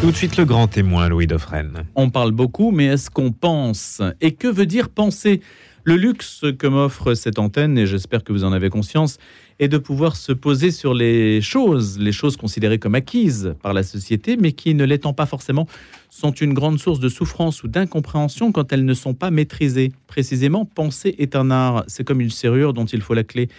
Tout de suite le grand témoin, Louis Dauphren. On parle beaucoup, mais est-ce qu'on pense Et que veut dire penser? Le luxe que m'offre cette antenne, et j'espère que vous en avez conscience, est de pouvoir se poser sur les choses, les choses considérées comme acquises par la société, mais qui, ne l'étant pas forcément, sont une grande source de souffrance ou d'incompréhension quand elles ne sont pas maîtrisées. Précisément, penser est un art, c'est comme une serrure dont il faut la clé.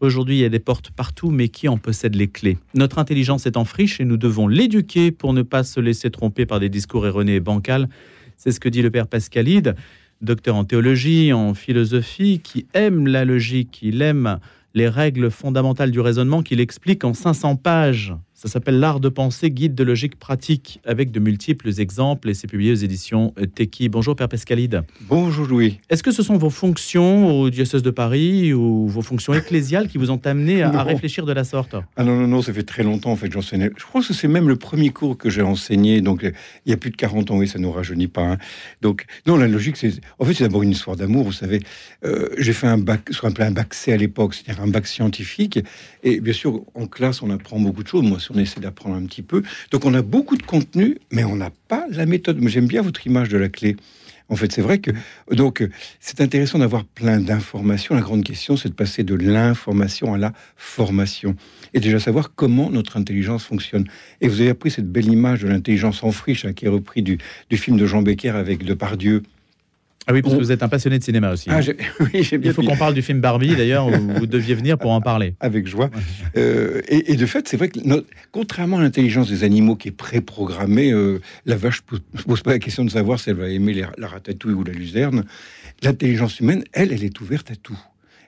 Aujourd'hui, il y a des portes partout, mais qui en possède les clés? Notre intelligence est en friche et nous devons l'éduquer pour ne pas se laisser tromper par des discours erronés et bancals. C'est ce que dit le père Pascalide, docteur en théologie, en philosophie, qui aime la logique, il aime les règles fondamentales du raisonnement qu'il explique en 500 pages. Ça s'appelle L'art de penser, guide de logique pratique, avec de multiples exemples, et c'est publié aux éditions Teki. Bonjour Père Pascalide. Bonjour Louis. Est-ce que ce sont vos fonctions au diocèse de Paris ou vos fonctions ecclésiales qui vous ont amené à, réfléchir de la sorte? Ah non, non, non, ça fait très longtemps en fait j'enseignais. Je crois que c'est même le premier cours que j'ai enseigné, donc il y a plus de 40 ans, oui, ça ne nous rajeunit pas. Hein. Donc, non, la logique, c'est. En fait, c'est d'abord une histoire d'amour, vous savez. Euh, j'ai fait un bac, ce qu'on appelait un bac C à l'époque, c'est-à-dire un bac scientifique. Et bien sûr, en classe, on apprend beaucoup de choses. Moi, on essaie d'apprendre un petit peu. Donc on a beaucoup de contenu, mais on n'a pas la méthode. J'aime bien votre image de la clé. En fait, c'est vrai que donc c'est intéressant d'avoir plein d'informations. La grande question, c'est de passer de l'information à la formation et déjà savoir comment notre intelligence fonctionne. Et vous avez appris cette belle image de l'intelligence en friche qui est repris du, du, film de Jean Becker avec Depardieu. Ah oui, parce que vous êtes un passionné de cinéma aussi. Ah, oui, Il faut qu'on parle du film Barbie, d'ailleurs, où vous deviez venir pour en parler. Avec joie. Euh, et, de fait, c'est vrai que, contrairement à l'intelligence des animaux qui est préprogrammée, euh, la vache ne pose pas la question de savoir si elle va aimer la ratatouille ou la luzerne. L'intelligence humaine, elle, elle est ouverte à tout.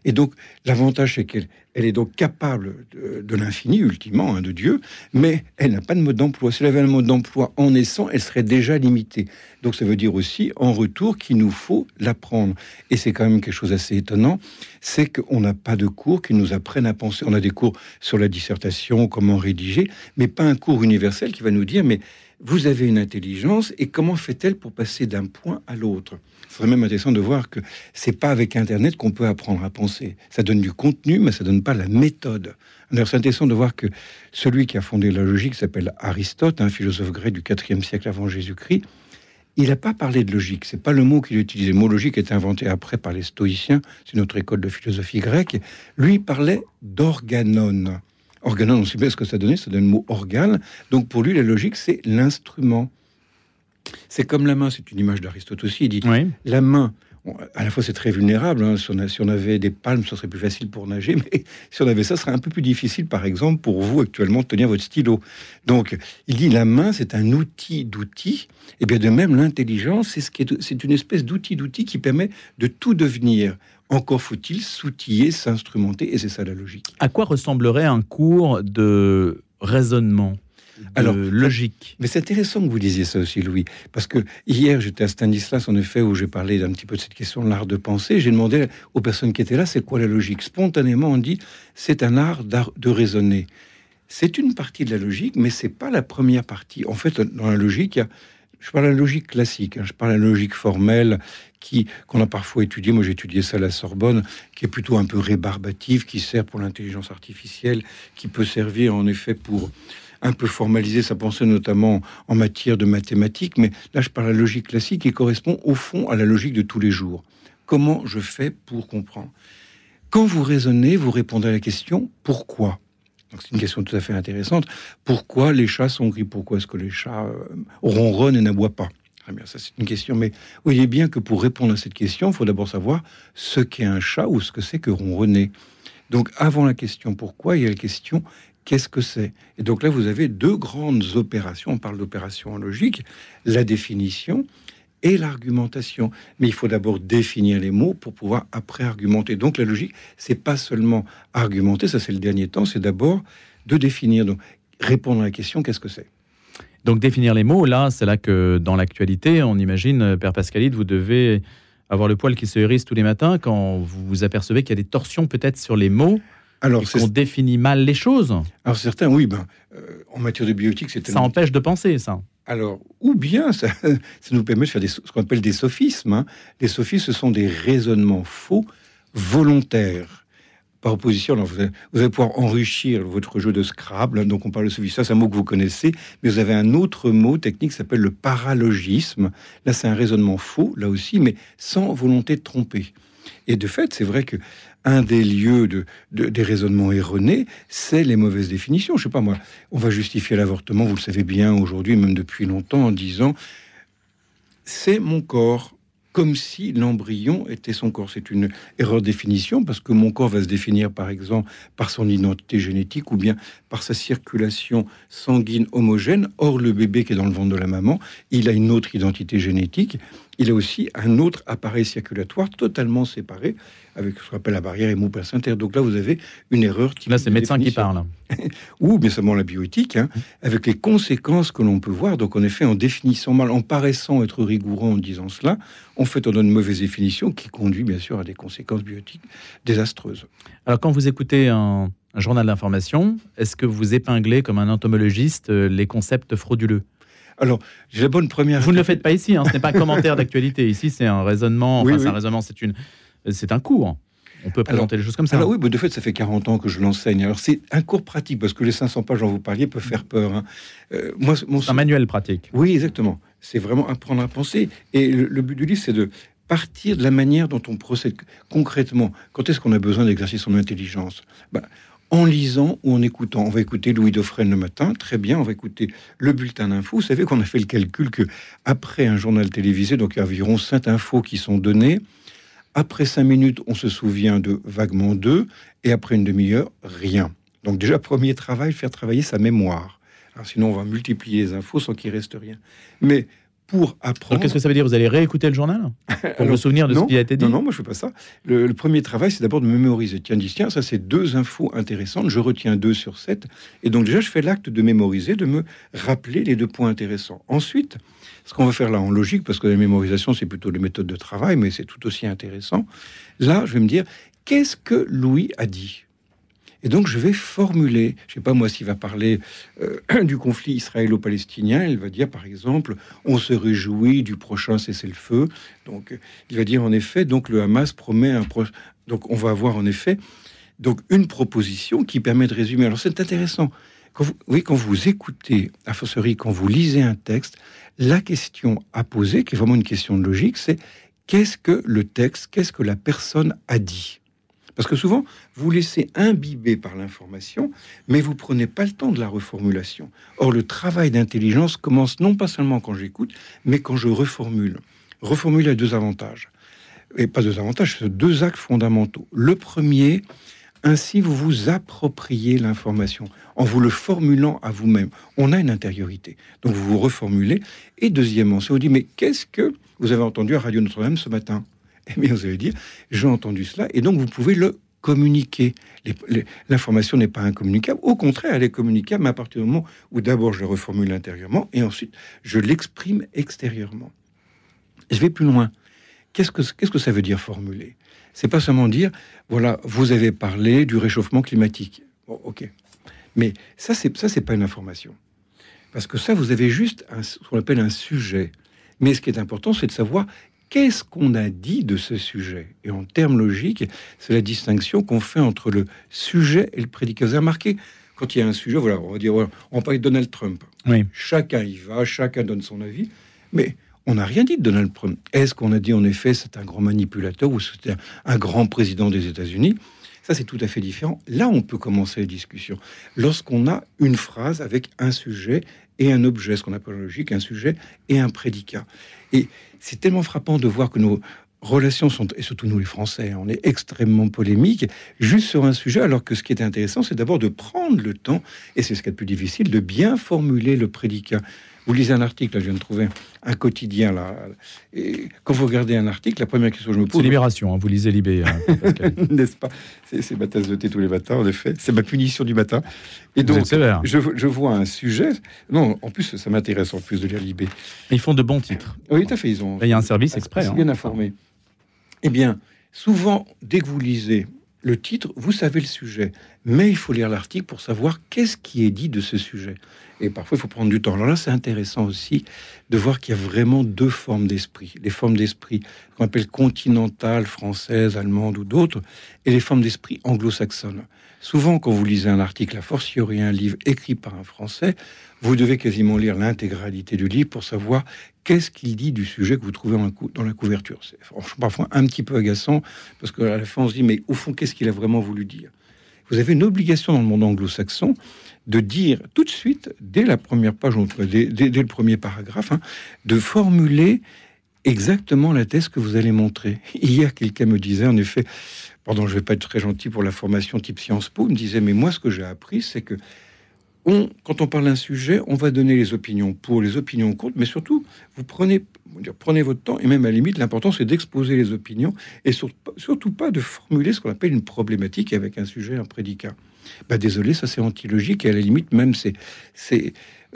Et donc, l'avantage, c'est qu'elle elle est donc capable de, l'infini, ultimement, hein, de Dieu, mais elle n'a pas de mode d'emploi. Si elle avait un mode d'emploi en naissant, elle serait déjà limitée. Donc, ça veut dire aussi, en retour, qu'il nous faut l'apprendre. Et c'est quand même quelque chose d'assez étonnant, c'est qu'on n'a pas de cours qui nous apprennent à penser. On a des cours sur la dissertation, comment rédiger, mais pas un cours universel qui va nous dire, mais vous avez une intelligence et comment fait-elle pour passer d'un point à l'autre? Ce serait même intéressant de voir que c'est pas avec Internet qu'on peut apprendre à penser. Ça donne du contenu, mais ça donne pas la méthode. Alors c'est intéressant de voir que celui qui a fondé la logique s'appelle Aristote, un philosophe grec du IVe siècle avant Jésus-Christ. Il n'a pas parlé de logique. C'est pas le mot qu'il utilisait. Le mot logique est inventé après par les stoïciens. C'est notre école de philosophie grecque. Lui parlait d'organon. Organon, on sait bien ce que ça donnait, ça donne le mot organe. Donc pour lui, la logique, c'est l'instrument. C'est comme la main, c'est une image d'Aristote aussi. Il dit la main, à la fois c'est très vulnérable. Hein. Si, on avait des palmes, ce serait plus facile pour nager, mais si on avait ça, ce serait un peu plus difficile, par exemple, pour vous actuellement de tenir votre stylo. Donc il dit la main, c'est un outil d'outil. Et bien de même, l'intelligence, c'est ce c'est une espèce d'outil d'outil qui permet de tout devenir. Encore faut-il s'outiller, s'instrumenter, et c'est ça la logique. À quoi ressemblerait un cours de raisonnement alors, logique? Mais c'est intéressant que vous disiez ça aussi, Louis, parce que hier j'étais à Stanislas, en effet, où j'ai parlé d'un petit peu de cette question de l'art de penser. J'ai demandé aux personnes qui étaient là, c'est quoi la logique? Spontanément, on dit, c'est un art de raisonner. C'est une partie de la logique, mais c'est pas la première partie. En fait, dans la logique, il y a je parle de la logique classique, hein. je parle de la logique formelle qui qu'on a parfois étudiée. Moi, j'ai étudié ça à la Sorbonne, qui est plutôt un peu rébarbative, qui sert pour l'intelligence artificielle, qui peut servir en effet pour un peu formaliser sa pensée, notamment en matière de mathématiques. Mais là, je parle de la logique classique qui correspond au fond à la logique de tous les jours. Comment je fais pour comprendre? Quand vous raisonnez, vous répondez à la question pourquoi? C'est une question tout à fait intéressante. Pourquoi les chats sont gris? Pourquoi est-ce que les chats euh, ronronnent et n'aboient pas? Très bien, ça c'est une question. Mais voyez bien que pour répondre à cette question, il faut d'abord savoir ce qu'est un chat ou ce que c'est que ronronner. Donc avant la question pourquoi, il y a la question qu'est-ce que c'est? Et donc là, vous avez deux grandes opérations. On parle d'opération logique, la définition et l'argumentation. Mais il faut d'abord définir les mots pour pouvoir après argumenter. Donc la logique, c'est pas seulement argumenter, ça c'est le dernier temps, c'est d'abord de définir. Donc répondre à la question, qu'est-ce que c'est? Donc définir les mots, là, c'est là que dans l'actualité, on imagine, Père Pascalide, vous devez avoir le poil qui se hérisse tous les matins quand vous vous apercevez qu'il y a des torsions peut-être sur les mots. Alors, qu'on définit mal les choses. Alors certains, oui, ben, euh, en matière de biotique, c'est ça empêche de penser, ça. Alors, ou bien ça, nous permet de faire ce qu'on appelle des sophismes. Hein. Les sophismes, ce sont des raisonnements faux volontaires. par opposition, vous, allez, pouvoir enrichir votre jeu de Scrabble. Donc, on parle de ça, c'est un mot que vous connaissez. Mais vous avez un autre mot technique qui s'appelle le paralogisme. Là, c'est un raisonnement faux, là aussi, mais sans volonté de tromper. Et de fait, c'est vrai que un des lieux de, des raisonnements erronés, c'est les mauvaises définitions. Je sais pas moi, on va justifier l'avortement, vous le savez bien aujourd'hui, même depuis longtemps, en disant c'est mon corps, comme si l'embryon était son corps. C'est une erreur de définition parce que mon corps va se définir par exemple par son identité génétique ou bien par sa circulation sanguine homogène. Or, le bébé qui est dans le ventre de la maman, il a une autre identité génétique il a aussi un autre appareil circulatoire totalement séparé avec ce qu'on appelle la barrière hémoplacentaire. Donc là, vous avez une erreur. Là, c'est médecin qui parle. Ou bien seulement la bioéthique, hein, avec les conséquences que l'on peut voir. Donc en effet, en définissant mal, en paraissant être rigoureux en disant cela, en fait, on donne une mauvaise définition qui conduit bien sûr à des conséquences bioéthiques désastreuses. Alors quand vous écoutez un, un journal d'information, est-ce que vous épinglez comme un entomologiste euh, les concepts frauduleux? Alors, j'ai la bonne première. Vous ne le faites pas ici, hein, ce n'est pas un commentaire d'actualité. Ici, c'est un raisonnement. Enfin, c'est un raisonnement, c'est une, c'est un cours. On peut présenter les choses comme ça. Alors oui, mais de fait, ça fait 40 ans que je l'enseigne. Alors c'est un cours pratique parce que les 500 pages dont vous parliez peuvent faire peur. Hein. Euh, moi, mon... un manuel pratique. Oui, exactement. C'est vraiment apprendre à penser. Et le, but du livre, c'est de partir de la manière dont on procède concrètement. Quand est-ce qu'on a besoin d'exercer son intelligence? Ben, en lisant ou en écoutant. On va écouter Louis Dauphren le matin, très bien. On va écouter le bulletin d'info. Vous savez qu'on a fait le calcul que après un journal télévisé, donc il y a environ 5 infos qui sont données. Après 5 minutes, on se souvient de vaguement deux, et après une demi-heure, rien. Donc déjà, premier travail, faire travailler sa mémoire. sinon, on va multiplier les infos sans qu'il reste rien. Mais pour apprendre. Qu'est-ce que ça veut dire Vous allez réécouter le journal pour vous souvenir de ce qui a été dit Non, non, moi je fais pas ça. Le, premier travail, c'est d'abord de mémoriser. Tiens, dis, tiens, ça c'est deux infos intéressantes. Je retiens deux sur sept. Et donc déjà, je fais l'acte de mémoriser, de me rappeler les deux points intéressants. Ensuite, ce qu'on va faire là en logique, parce que la mémorisation, c'est plutôt les méthodes de travail, mais c'est tout aussi intéressant. Là, je vais me dire, qu'est-ce que Louis a dit? Et donc, je vais formuler, je ne sais pas moi s'il va parler euh, du conflit israélo-palestinien, il va dire par exemple, on se réjouit du prochain cessez-le-feu. Donc, il va dire en effet, donc le Hamas promet un pro donc on va avoir en effet donc une proposition qui permet de résumer. Alors c'est intéressant. Vous, oui, quand vous écoutez, à forcerie, quand vous lisez un texte, la question à poser, qui est vraiment une question de logique, c'est qu'est-ce que le texte, qu'est-ce que la personne a dit? Parce que souvent, vous laissez imbiber par l'information, mais vous prenez pas le temps de la reformulation. Or, le travail d'intelligence commence non pas seulement quand j'écoute, mais quand je reformule. Reformule a deux avantages. Et pas deux avantages, deux actes fondamentaux. Le premier, ainsi vous vous appropriez l'information en vous le formulant à vous-même. On a une intériorité. Donc vous vous reformulez. Et deuxièmement, si vous dit, mais qu'est-ce que vous avez entendu à Radio Notre-Dame ce matin? Eh bien, vous allez dire, j'ai entendu cela, et donc vous pouvez le communiquer. L'information n'est pas incommunicable, au contraire, elle est communicable, mais à partir du moment où d'abord je le reformule intérieurement, et ensuite je l'exprime extérieurement. Je vais plus loin. Qu'est-ce que, ça veut dire formuler? C'est pas seulement dire, voilà, vous avez parlé du réchauffement climatique. Bon, ok. Mais ça, c'est, ça, c'est pas une information. Parce que ça, vous avez juste ce qu'on appelle un sujet. Mais ce qui est important, c'est de savoir qu'est-ce qu'on a dit de ce sujet? Et en termes logiques, c'est la distinction qu'on fait entre le sujet et le prédicat. Vous avez remarqué, quand il y a un sujet, voilà, on va dire, on parle de Donald Trump. Oui. Chacun y va, chacun donne son avis, mais on n'a rien dit de Donald Trump. Est-ce qu'on a dit en effet c'est un grand manipulateur ou c'est un grand président des États-Unis? Ça, c'est tout à fait différent. Là, on peut commencer la discussion. Lorsqu'on a une phrase avec un sujet et un objet, ce qu'on appelle en logique, un sujet et un prédicat. Et c'est tellement frappant de voir que nos relations sont, et surtout nous les Français, on est extrêmement polémiques, juste sur un sujet, alors que ce qui est intéressant, c'est d'abord de prendre le temps, et c'est ce qui est le plus difficile, de bien formuler le prédicat. Vous lisez un article, là, je viens de trouver un quotidien, là. Et quand vous regardez un article, la première question que je me pose. C'est Libération, hein, vous lisez Libé. Hein, N'est-ce pas? C'est ma tasse de thé tous les matins, en effet. C'est ma punition du matin. Et donc, je, je, vois un sujet. Non, en plus, ça m'intéresse en plus de lire Libé. Ils font de bons titres. Oui, tout à fait. Ils ont. Il y a un service exprès. Hein. bien informé. Eh bien, souvent, dès que vous lisez le titre, vous savez le sujet. mais il faut lire l'article pour savoir qu'est-ce qui est dit de ce sujet. Et parfois, il faut prendre du temps. Alors là, c'est intéressant aussi de voir qu'il y a vraiment deux formes d'esprit. Les formes d'esprit qu'on appelle continentales, françaises, allemandes ou d'autres, et les formes d'esprit anglo-saxonnes. Souvent, quand vous lisez un article, a fortiori un livre écrit par un Français, vous devez quasiment lire l'intégralité du livre pour savoir qu'est-ce qu'il dit du sujet que vous trouvez dans la couverture? C'est franchement parfois un petit peu agaçant, parce qu'à la fin, on se dit, mais au fond, qu'est-ce qu'il a vraiment voulu dire? Vous avez une obligation dans le monde anglo-saxon de dire tout de suite, dès la première page, dès, dès, le premier paragraphe, hein, de formuler exactement la thèse que vous allez montrer. Hier, quelqu'un me disait, en effet, pardon, je vais pas être très gentil pour la formation type Sciences Po, me disait, mais moi, ce que j'ai appris, c'est que on, quand on parle d'un sujet, on va donner les opinions pour, les opinions contre, mais surtout, vous prenez, prenez votre temps, et même à la limite, l'important, c'est d'exposer les opinions, et surtout pas de formuler ce qu'on appelle une problématique avec un sujet, un prédicat. Bah, désolé, ça c'est antilogique, et à la limite, même c'est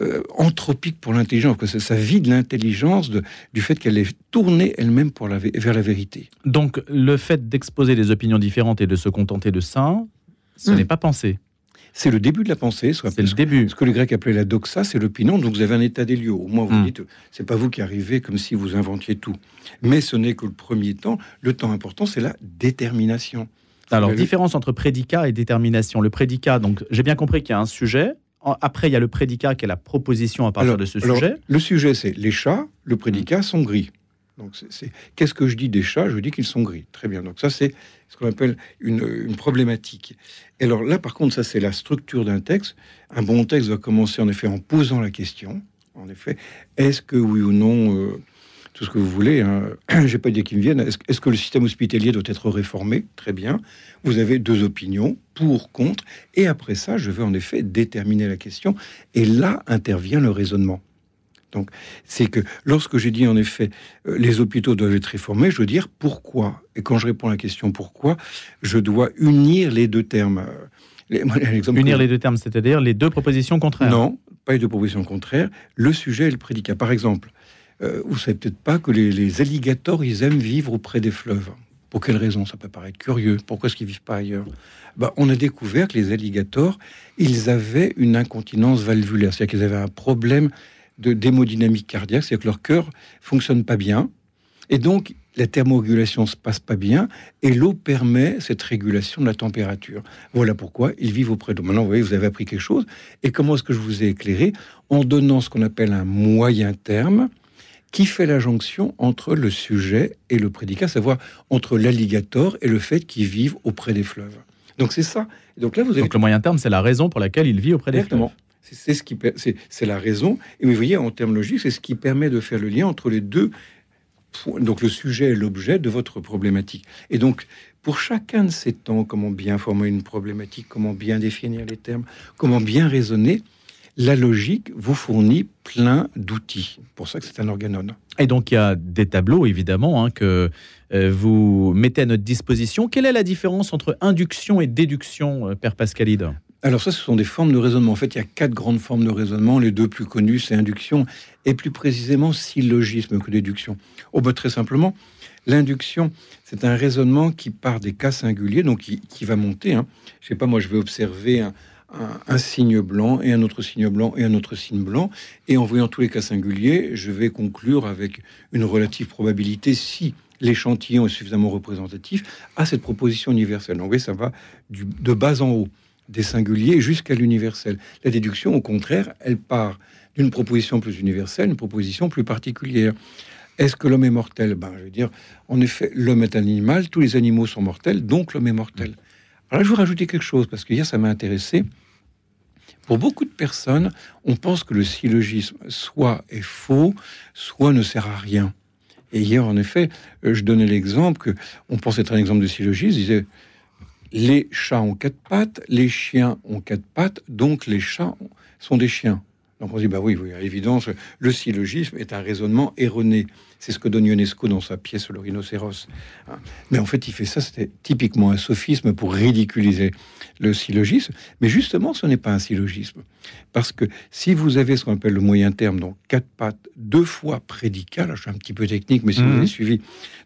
euh, anthropique pour l'intelligence, que ça vide l'intelligence du fait qu'elle est tournée elle-même pour la, vers la vérité. Donc, le fait d'exposer des opinions différentes et de se contenter de ça, ce hmm. n'est pas pensé. C'est le début de la pensée. C'est le début. Ce que les Grecs appelaient la doxa, c'est l'opinion. Donc vous avez un état des lieux. Au moins vous hmm. dites, c'est pas vous qui arrivez comme si vous inventiez tout. Mais ce n'est que le premier temps. Le temps important, c'est la détermination. Alors, différence entre prédicat et détermination. Le prédicat, donc j'ai bien compris qu'il y a un sujet, après, il y a le prédicat qui est la proposition à partir de ce sujet. Le sujet, c'est les chats, le prédicat mm. sont gris. Donc, c'est qu'est-ce que je dis des chats? Je dis qu'ils sont gris. Très bien. Donc, ça, c'est ce qu'on appelle une, problématique. Et alors là, par contre, ça, c'est la structure d'un texte. Un bon texte va commencer en effet en posant la question. En effet, est-ce que oui ou non, euh, tout ce que vous voulez, hein, j'ai pas dit qu'ils me viennent, est-ce que le système hospitalier doit être réformé? Très bien. Vous avez deux opinions, pour, contre, et après ça, je vais en effet déterminer la question, et là intervient le raisonnement. Donc, c'est que lorsque j'ai dit en effet euh, les hôpitaux doivent être réformés, je veux dire pourquoi. Et quand je réponds à la question pourquoi, je dois unir les deux termes. unir les deux termes, c'est-à-dire les deux propositions contraires Non, pas les deux propositions contraires, le sujet et le prédicat. Par exemple, euh, vous savez peut-être pas que les, les alligators, ils aiment vivre auprès des fleuves. Pour quelle raison? Ça peut paraître curieux. Pourquoi est-ce qu'ils vivent pas ailleurs? Bah, On a découvert que les alligators, ils avaient une incontinence valvulaire, c'est-à-dire qu'ils avaient un problème de d'hémodynamique cardiaque, c'est-à-dire que leur cœur fonctionne pas bien, et donc la thermorégulation se passe pas bien, et l'eau permet cette régulation de la température. Voilà pourquoi ils vivent auprès d'eau. Maintenant, vous voyez, vous avez appris quelque chose. Et comment est-ce que je vous ai éclairé En donnant ce qu'on appelle un moyen terme, qui fait la jonction entre le sujet et le prédicat, savoir entre l'alligator et le fait qu'il vive auprès des fleuves. Donc c'est ça. Donc là, vous avez... Donc le moyen terme, c'est la raison pour laquelle il vit auprès des fleuves. C'est ce qui c'est la raison. Et vous voyez, en termes logiques, c'est ce qui permet de faire le lien entre les deux. Donc le sujet et l'objet de votre problématique. Et donc pour chacun de ces temps, comment bien former une problématique, comment bien définir les termes, comment bien raisonner, la logique vous fournit plein d'outils. Pour ça que c'est un organone. Et donc il y a des tableaux évidemment hein, que euh, vous mettez à notre disposition. Quelle est la différence entre induction et déduction, euh, Père Pascalide? Alors ça, ce sont des formes de raisonnement. En fait, il y a quatre grandes formes de raisonnement. Les deux plus connues, c'est induction et plus précisément syllogisme que déduction. Au bout très simplement, l'induction, c'est un raisonnement qui part des cas singuliers, donc qui, va monter. Hein. Je sais pas, moi, je vais observer un, signe blanc et un autre signe blanc et un autre signe blanc. Et en voyant tous les cas singuliers, je vais conclure avec une relative probabilité si l'échantillon est suffisamment représentatif à cette proposition universelle. Donc, ça va de bas en haut, des singuliers jusqu'à l'universel. La déduction, au contraire, elle part d'une proposition plus universelle, une proposition plus particulière. Est-ce que l'homme est mortel? Ben, Je veux dire, en effet, l'homme est un animal, tous les animaux sont mortels, donc l'homme est mortel. Alors je veux rajouter quelque chose, parce que hier, ça m'a intéressé. Pour beaucoup de personnes, on pense que le syllogisme soit est faux, soit ne sert à rien. Et hier, en effet, euh, je donnais l'exemple que on pensait être un exemple de syllogisme. Je disais les chats ont quatre pattes, les chiens ont quatre pattes, donc les chats sont des chiens. Donc on dit, bah oui, oui, à l'évidence, le syllogisme est un raisonnement erroné. C'est ce que donne Ionesco dans sa pièce Le rhinocéros. Hein. Mais en fait, il fait ça, c'était typiquement un sophisme pour ridiculiser le syllogisme. Mais justement, ce n'est pas un syllogisme. Parce que si vous avez ce qu'on appelle le moyen terme, donc quatre pattes, deux fois prédicat, là je suis un petit peu technique, mais si vous Mhm. avez suivi,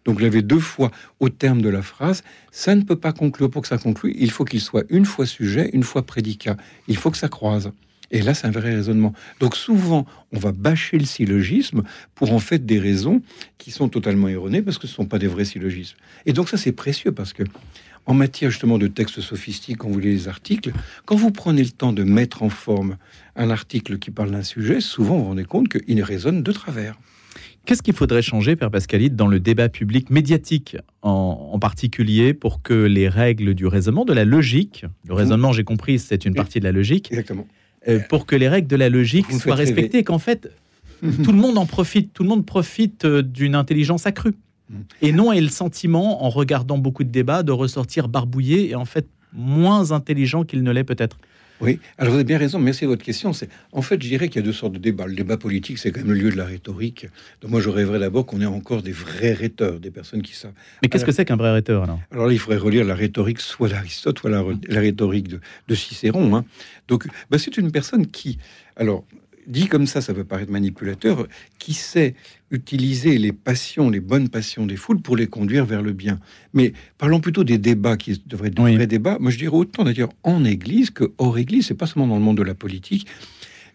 donc vous l'avez deux fois au terme de la phrase, ça ne peut pas conclure. Pour que ça conclue, il faut qu'il soit une fois sujet, une fois prédicat. Il faut que ça croise. Et là, c'est un vrai raisonnement. Donc souvent, on va bâcher le syllogisme pour en fait des raisons qui sont totalement erronées parce que ce ne sont pas des vrais syllogismes. Et donc ça, c'est précieux parce que en matière justement de textes sophistiques, quand vous lisez les articles, quand vous prenez le temps de mettre en forme un article qui parle d'un sujet, souvent vous vous rendez compte qu'il résonne de travers. Qu'est-ce qu'il faudrait changer, Père Pascalide, dans le débat public médiatique en, en particulier pour que les règles du raisonnement, de la logique, le raisonnement, j'ai compris, c'est une partie de la logique, Exactement. Euh, pour que les règles de la logique soient respectées et qu'en fait, tout le monde en profite, tout le monde profite euh, d'une intelligence accrue. Mm. Et non ait le sentiment, en regardant beaucoup de débats, de ressortir barbouillé et en fait moins intelligent qu'il ne l'est peut-être. Oui, alors vous avez bien raison, merci de votre question. C'est En fait, je dirais qu'il y a deux sortes de débats. Le débat politique, c'est quand même le lieu de la rhétorique. Donc moi, je rêverais d'abord qu'on ait encore des vrais rhéteurs, des personnes qui savent. Mais qu'est-ce que c'est qu'un vrai rhéteur alors? Alors là, il faudrait relire la rhétorique soit d'Aristote, soit la, la rhétorique de, de Cicéron. hein. Donc, bah, c'est une personne qui, alors, dit comme ça, ça peut paraître manipulateur, qui sait utiliser les passions, les bonnes passions des foules pour les conduire vers le bien. Mais parlons plutôt des débats qui devraient être de Oui. vrais débats. Moi, je dirais autant d'ailleurs en Église que hors Église. C'est pas seulement dans le monde de la politique.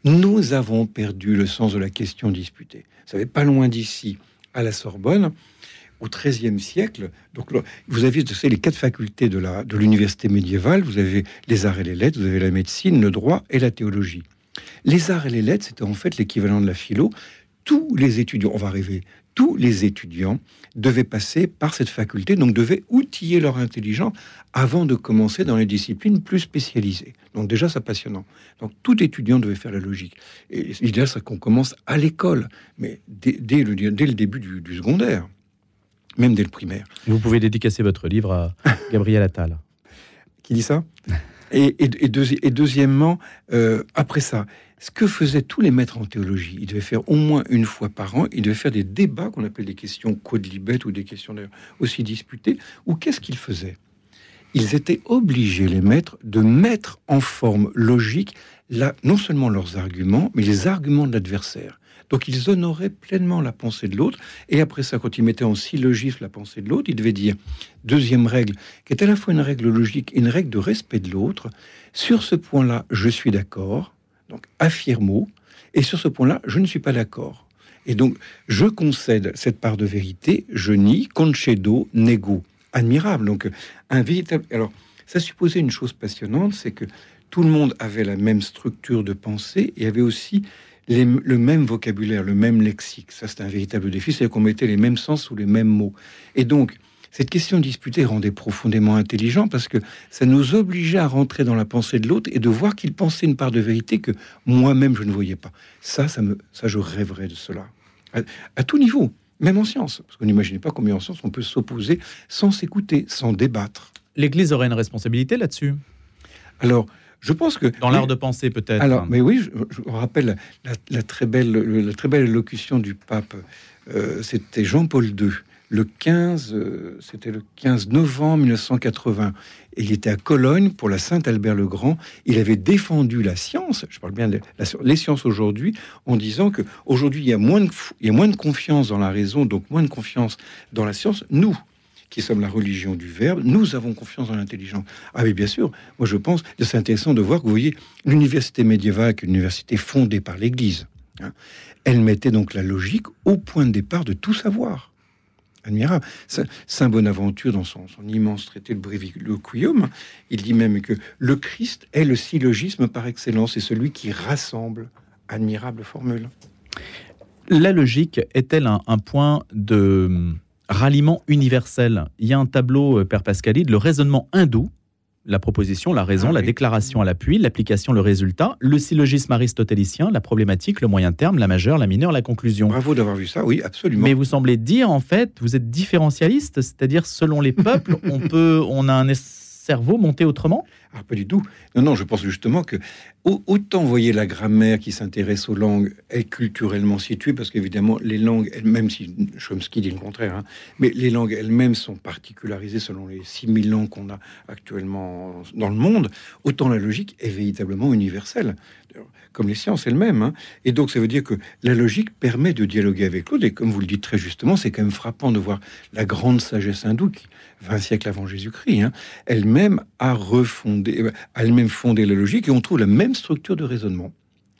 Nous avons perdu le sens de la question disputée. Vous savez, pas loin d'ici, à la Sorbonne, au XIIIe siècle. Donc, vous avez les quatre facultés de la de l'université médiévale. Vous avez les arts et les lettres, vous avez la médecine, le droit et la théologie. Les arts et les lettres, c'était en fait l'équivalent de la philo. Tous les étudiants, on va arriver, tous les étudiants devaient passer par cette faculté, donc devaient outiller leur intelligence avant de commencer dans les disciplines plus spécialisées. Donc déjà, c'est passionnant. Donc tout étudiant devait faire la logique. Et l'idéal, c'est qu'on commence à l'école, mais dès, dès le, dès le début du, du secondaire, même dès le primaire. Vous pouvez dédicacer votre livre à Gabriel Attal. Qui dit ça? Et, et, et, deuxi- et deuxièmement, euh, après ça, ce que faisaient tous les maîtres en théologie, ils devaient faire au moins une fois par an, ils devaient faire des débats qu'on appelle des questions quodlibettes ou des questions aussi disputées. Ou qu'est-ce qu'ils faisaient? Ils étaient obligés, les maîtres, de mettre en forme logique non seulement leurs arguments, mais les arguments de l'adversaire. Donc ils honoraient pleinement la pensée de l'autre. Et après ça, quand ils mettaient en syllogisme la pensée de l'autre, ils devaient dire, deuxième règle, qui est à la fois une règle logique et une règle de respect de l'autre, sur ce point-là, je suis d'accord, donc affirmo, et sur ce point-là, je ne suis pas d'accord. Et donc, je concède cette part de vérité, je nie, concedo, nego. Admirable. Donc, un véritable. Alors, ça supposait une chose passionnante, c'est que tout le monde avait la même structure de pensée et avait aussi les- le même vocabulaire, le même lexique. Ça, c'est un véritable défi, c'est qu'on mettait les mêmes sens sous les mêmes mots. Et donc, cette question disputée rendait profondément intelligent parce que ça nous obligeait à rentrer dans la pensée de l'autre et de voir qu'il pensait une part de vérité que moi-même je ne voyais pas. Ça, ça me, ça, je rêverais de cela. À, à tout niveau, même en science. Parce qu'on n'imaginait pas combien en science on peut s'opposer sans s'écouter, sans débattre. L'Église aurait une responsabilité là-dessus, Alors, je pense que. dans l'art de penser peut-être. Alors, mais oui, je, me rappelle la, la très belle, le- la très belle élocution du pape. Euh, c'était Jean-Paul II, le 15, euh, c'était le 15 novembre 1980. Et il était à Cologne pour la Saint-Albert le Grand. Il avait défendu la science, je parle bien de la- les sciences aujourd'hui, en disant que aujourd'hui il y a moins de, il y a moins de confiance dans la raison, donc moins de confiance dans la science. Nous, qui sommes la religion du Verbe, nous avons confiance dans l'intelligence. Ah mais bien sûr, moi je pense c'est intéressant de voir que vous voyez l'université médiévale, une université fondée par l'Église, hein, elle mettait donc la logique au point de départ de tout savoir. Admirable. Saint- Bonaventure, dans son, immense traité, le Breviloquium, il dit même que le Christ est le syllogisme par excellence, c'est celui qui rassemble. Admirable formule. La logique est-elle un, point de ralliement universel Il y a un tableau, euh, Père Pascalide, le raisonnement hindou, la proposition, la raison, Ah la oui. déclaration à l'appui, l'application, le résultat, le syllogisme aristotélicien, la problématique, le moyen terme, la majeure, la mineure, la conclusion. Bravo d'avoir vu ça, oui, absolument. Mais vous semblez dire, en fait, vous êtes différentialiste, c'est-à-dire selon les peuples, on peut, on a un cerveau monté autrement? Alors, pas du tout. Non, non, je pense justement que autant, voyez, la grammaire qui s'intéresse aux langues est culturellement située, parce qu'évidemment, les langues elles-mêmes, si Chomsky dit le contraire, hein, mais les langues elles-mêmes sont particularisées selon les 6000 langues qu'on a actuellement dans le monde, autant la logique est véritablement universelle, comme les sciences elles-mêmes. Hein. Et donc, ça veut dire que la logique permet de dialoguer avec l'autre, et comme vous le dites très justement, c'est quand même frappant de voir la grande sagesse hindoue, qui, 20 siècles avant Jésus-Christ, hein, elle-même a refondé, euh, elle-même fondé la logique, et on trouve la même structure de raisonnement.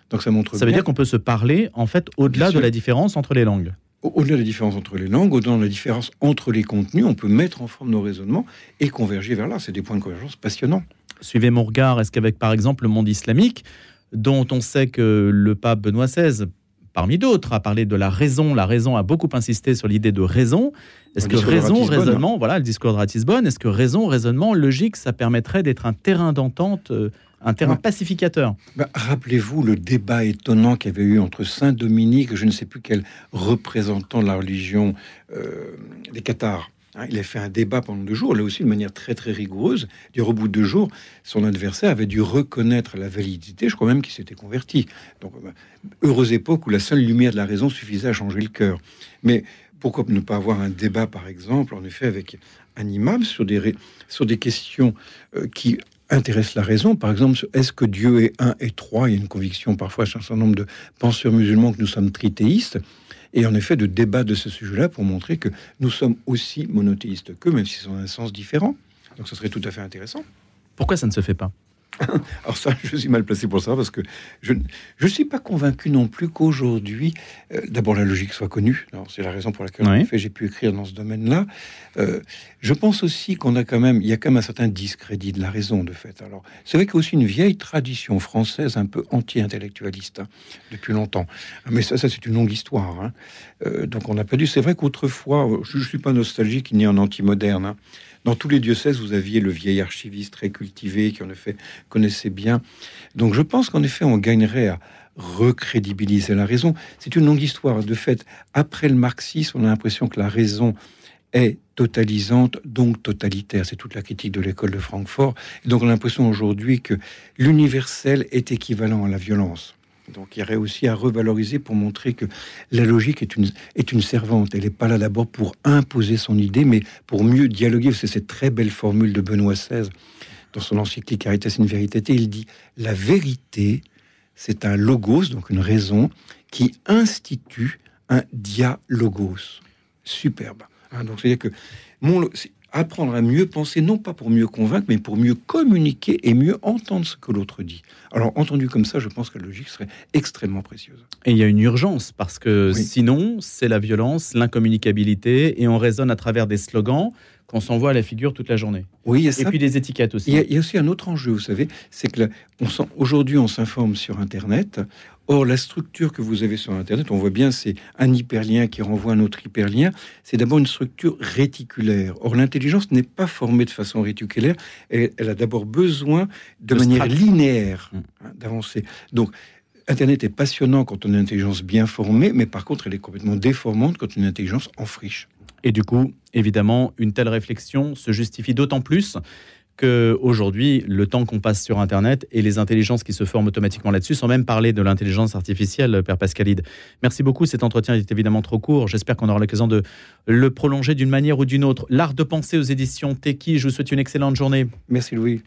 Donc ça montre. Ça veut dire qu'on peut se parler en fait au-delà de la différence entre les langues. Au-delà de la différence entre les langues, au-delà de la différence entre les contenus, on peut mettre en forme nos raisonnements et converger vers là. C'est des points de convergence passionnants. Suivez mon regard. Est-ce qu'avec, par exemple, le monde islamique, dont on sait que le pape Benoît XVI, parmi d'autres, a parlé de la raison, la raison a beaucoup insisté sur l'idée de raison. Est-ce que raison, raisonnement, voilà le discours de Ratisbonne, est-ce que raison, raisonnement, logique, ça permettrait d'être un terrain d'entente euh, un terrain pacificateur? Bah, rappelez-vous le débat étonnant qu'il y avait eu entre Saint Dominique, je ne sais plus quel représentant de la religion euh, des Cathares. Hein, il a fait un débat pendant deux jours, là aussi de manière très très rigoureuse. Du au bout de deux jours, son adversaire avait dû reconnaître la validité. Je crois même qu'il s'était converti. Donc, bah, heureuse époque où la seule lumière de la raison suffisait à changer le cœur. Mais pourquoi ne pas avoir un débat, par exemple, en effet, avec un imam sur des, sur des questions euh, qui intéresse la raison? Par exemple, est-ce que Dieu est un et trois? Il y a une conviction parfois chez un certain nombre de penseurs musulmans que nous sommes trithéistes. Et en effet, de débattre de ce sujet-là pour montrer que nous sommes aussi monothéistes qu'eux, même si c'est un sens différent. Donc ce serait tout à fait intéressant. Pourquoi ça ne se fait pas? Alors ça, je suis mal placé pour ça parce que je ne suis pas convaincu non plus qu'aujourd'hui, euh, d'abord la logique soit connue. C'est la raison pour laquelle en fait, j'ai pu écrire dans ce domaine-là. Euh, je pense aussi qu'on a quand même, il y a quand même un certain discrédit de la raison de fait. Alors c'est vrai qu'il y a aussi une vieille tradition française un peu anti-intellectualiste hein, depuis longtemps. Mais ça, ça c'est une longue histoire. Hein. Euh, donc on n'a pas dû. C'est vrai qu'autrefois, je ne suis pas nostalgique ni en anti-moderne. Hein. Dans tous les diocèses, vous aviez le vieil archiviste très cultivé qui en effet connaissait bien. Donc je pense qu'en effet, on gagnerait à recrédibiliser la raison. C'est une longue histoire. De fait, après le marxisme, on a l'impression que la raison est totalisante, donc totalitaire. C'est toute la critique de l'école de Francfort. Et donc on a l'impression aujourd'hui que l'universel est équivalent à la violence. Donc il y aurait aussi à revaloriser pour montrer que la logique est une, est une servante. Elle n'est pas là d'abord pour imposer son idée, mais pour mieux dialoguer. C'est cette très belle formule de Benoît XVI dans son encyclique Caritas in Veritate. Il dit La vérité, c'est un logos, donc une raison, qui institue un dialogos. Superbe. Hein, donc c'est-à-dire que mon, apprendre à mieux penser, non pas pour mieux convaincre, mais pour mieux communiquer et mieux entendre ce que l'autre dit. Alors, entendu comme ça, je pense que la logique serait extrêmement précieuse. Et il y a une urgence, parce que sinon, c'est la violence, l'incommunicabilité, et on raisonne à travers des slogans qu'on s'envoie à la figure toute la journée. Oui, et puis des étiquettes aussi. Il y, a, aussi un autre enjeu, vous savez, c'est que aujourd'hui, on s'informe sur Internet. Or, la structure que vous avez sur Internet, on voit bien, c'est un hyperlien qui renvoie à un autre hyperlien. C'est d'abord une structure réticulaire. Or, l'intelligence n'est pas formée de façon réticulaire. Elle, elle a d'abord besoin de, manière linéaire mm. hein, d'avancer. Donc, Internet est passionnant quand on a une intelligence bien formée, mais par contre, elle est complètement déformante quand on a une intelligence en friche. Et du coup, évidemment, une telle réflexion se justifie d'autant plus qu'aujourd'hui, le temps qu'on passe sur Internet et les intelligences qui se forment automatiquement là-dessus, sans même parler de l'intelligence artificielle, Père Pascalide. Merci beaucoup, cet entretien est évidemment trop court. J'espère qu'on aura l'occasion de le prolonger d'une manière ou d'une autre. L'art de penser aux éditions Teki, je vous souhaite une excellente journée. Merci Louis.